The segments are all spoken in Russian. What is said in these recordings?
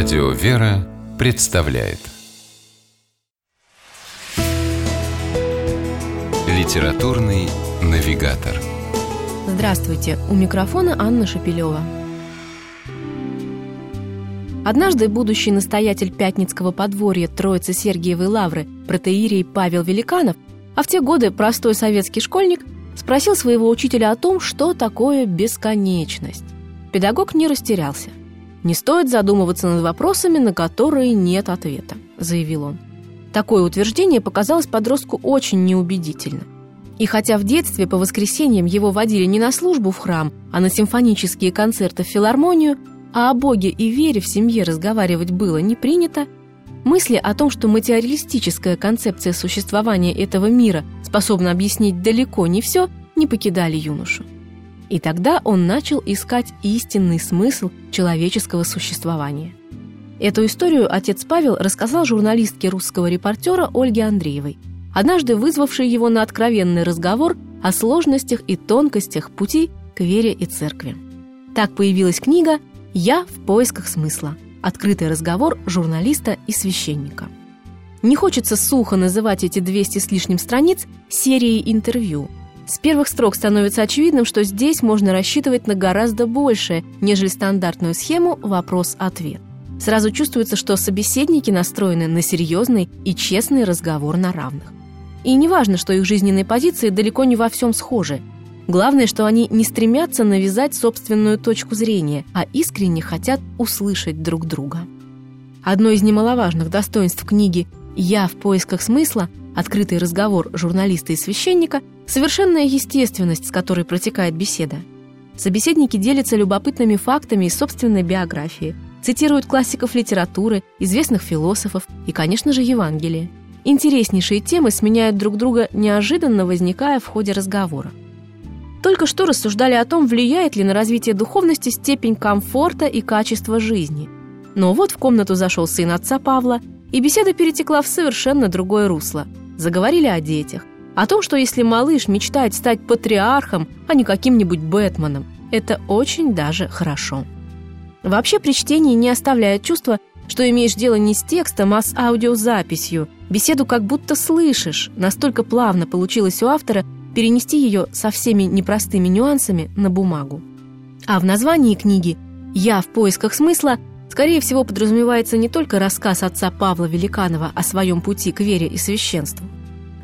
Радио «Вера» представляет Литературный навигатор Здравствуйте, у микрофона Анна Шапилева. Однажды будущий настоятель Пятницкого подворья Троицы Сергиевой Лавры протеерей Павел Великанов, а в те годы простой советский школьник, спросил своего учителя о том, что такое бесконечность. Педагог не растерялся. «Не стоит задумываться над вопросами, на которые нет ответа», – заявил он. Такое утверждение показалось подростку очень неубедительно. И хотя в детстве по воскресеньям его водили не на службу в храм, а на симфонические концерты в филармонию, а о Боге и вере в семье разговаривать было не принято, мысли о том, что материалистическая концепция существования этого мира способна объяснить далеко не все, не покидали юношу. И тогда он начал искать истинный смысл человеческого существования. Эту историю отец Павел рассказал журналистке русского репортера Ольге Андреевой, однажды вызвавшей его на откровенный разговор о сложностях и тонкостях пути к вере и церкви. Так появилась книга «Я в поисках смысла. Открытый разговор журналиста и священника». Не хочется сухо называть эти 200 с лишним страниц серией интервью – с первых строк становится очевидным, что здесь можно рассчитывать на гораздо большее, нежели стандартную схему «вопрос-ответ». Сразу чувствуется, что собеседники настроены на серьезный и честный разговор на равных. И не важно, что их жизненные позиции далеко не во всем схожи. Главное, что они не стремятся навязать собственную точку зрения, а искренне хотят услышать друг друга. Одно из немаловажных достоинств книги «Я в поисках смысла» открытый разговор журналиста и священника – совершенная естественность, с которой протекает беседа. Собеседники делятся любопытными фактами из собственной биографии, цитируют классиков литературы, известных философов и, конечно же, Евангелие. Интереснейшие темы сменяют друг друга, неожиданно возникая в ходе разговора. Только что рассуждали о том, влияет ли на развитие духовности степень комфорта и качества жизни. Но вот в комнату зашел сын отца Павла, и беседа перетекла в совершенно другое русло – Заговорили о детях, о том, что если малыш мечтает стать патриархом, а не каким-нибудь Бэтменом, это очень даже хорошо. Вообще при чтении не оставляет чувства, что имеешь дело не с текстом, а с аудиозаписью. Беседу как будто слышишь. Настолько плавно получилось у автора перенести ее со всеми непростыми нюансами на бумагу. А в названии книги «Я в поисках смысла» скорее всего подразумевается не только рассказ отца Павла Великанова о своем пути к вере и священству.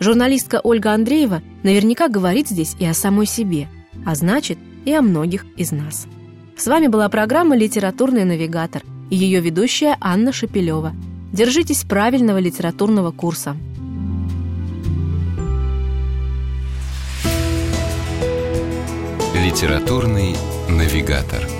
Журналистка Ольга Андреева наверняка говорит здесь и о самой себе, а значит, и о многих из нас. С вами была программа «Литературный навигатор» и ее ведущая Анна Шапилева. Держитесь правильного литературного курса. Литературный навигатор –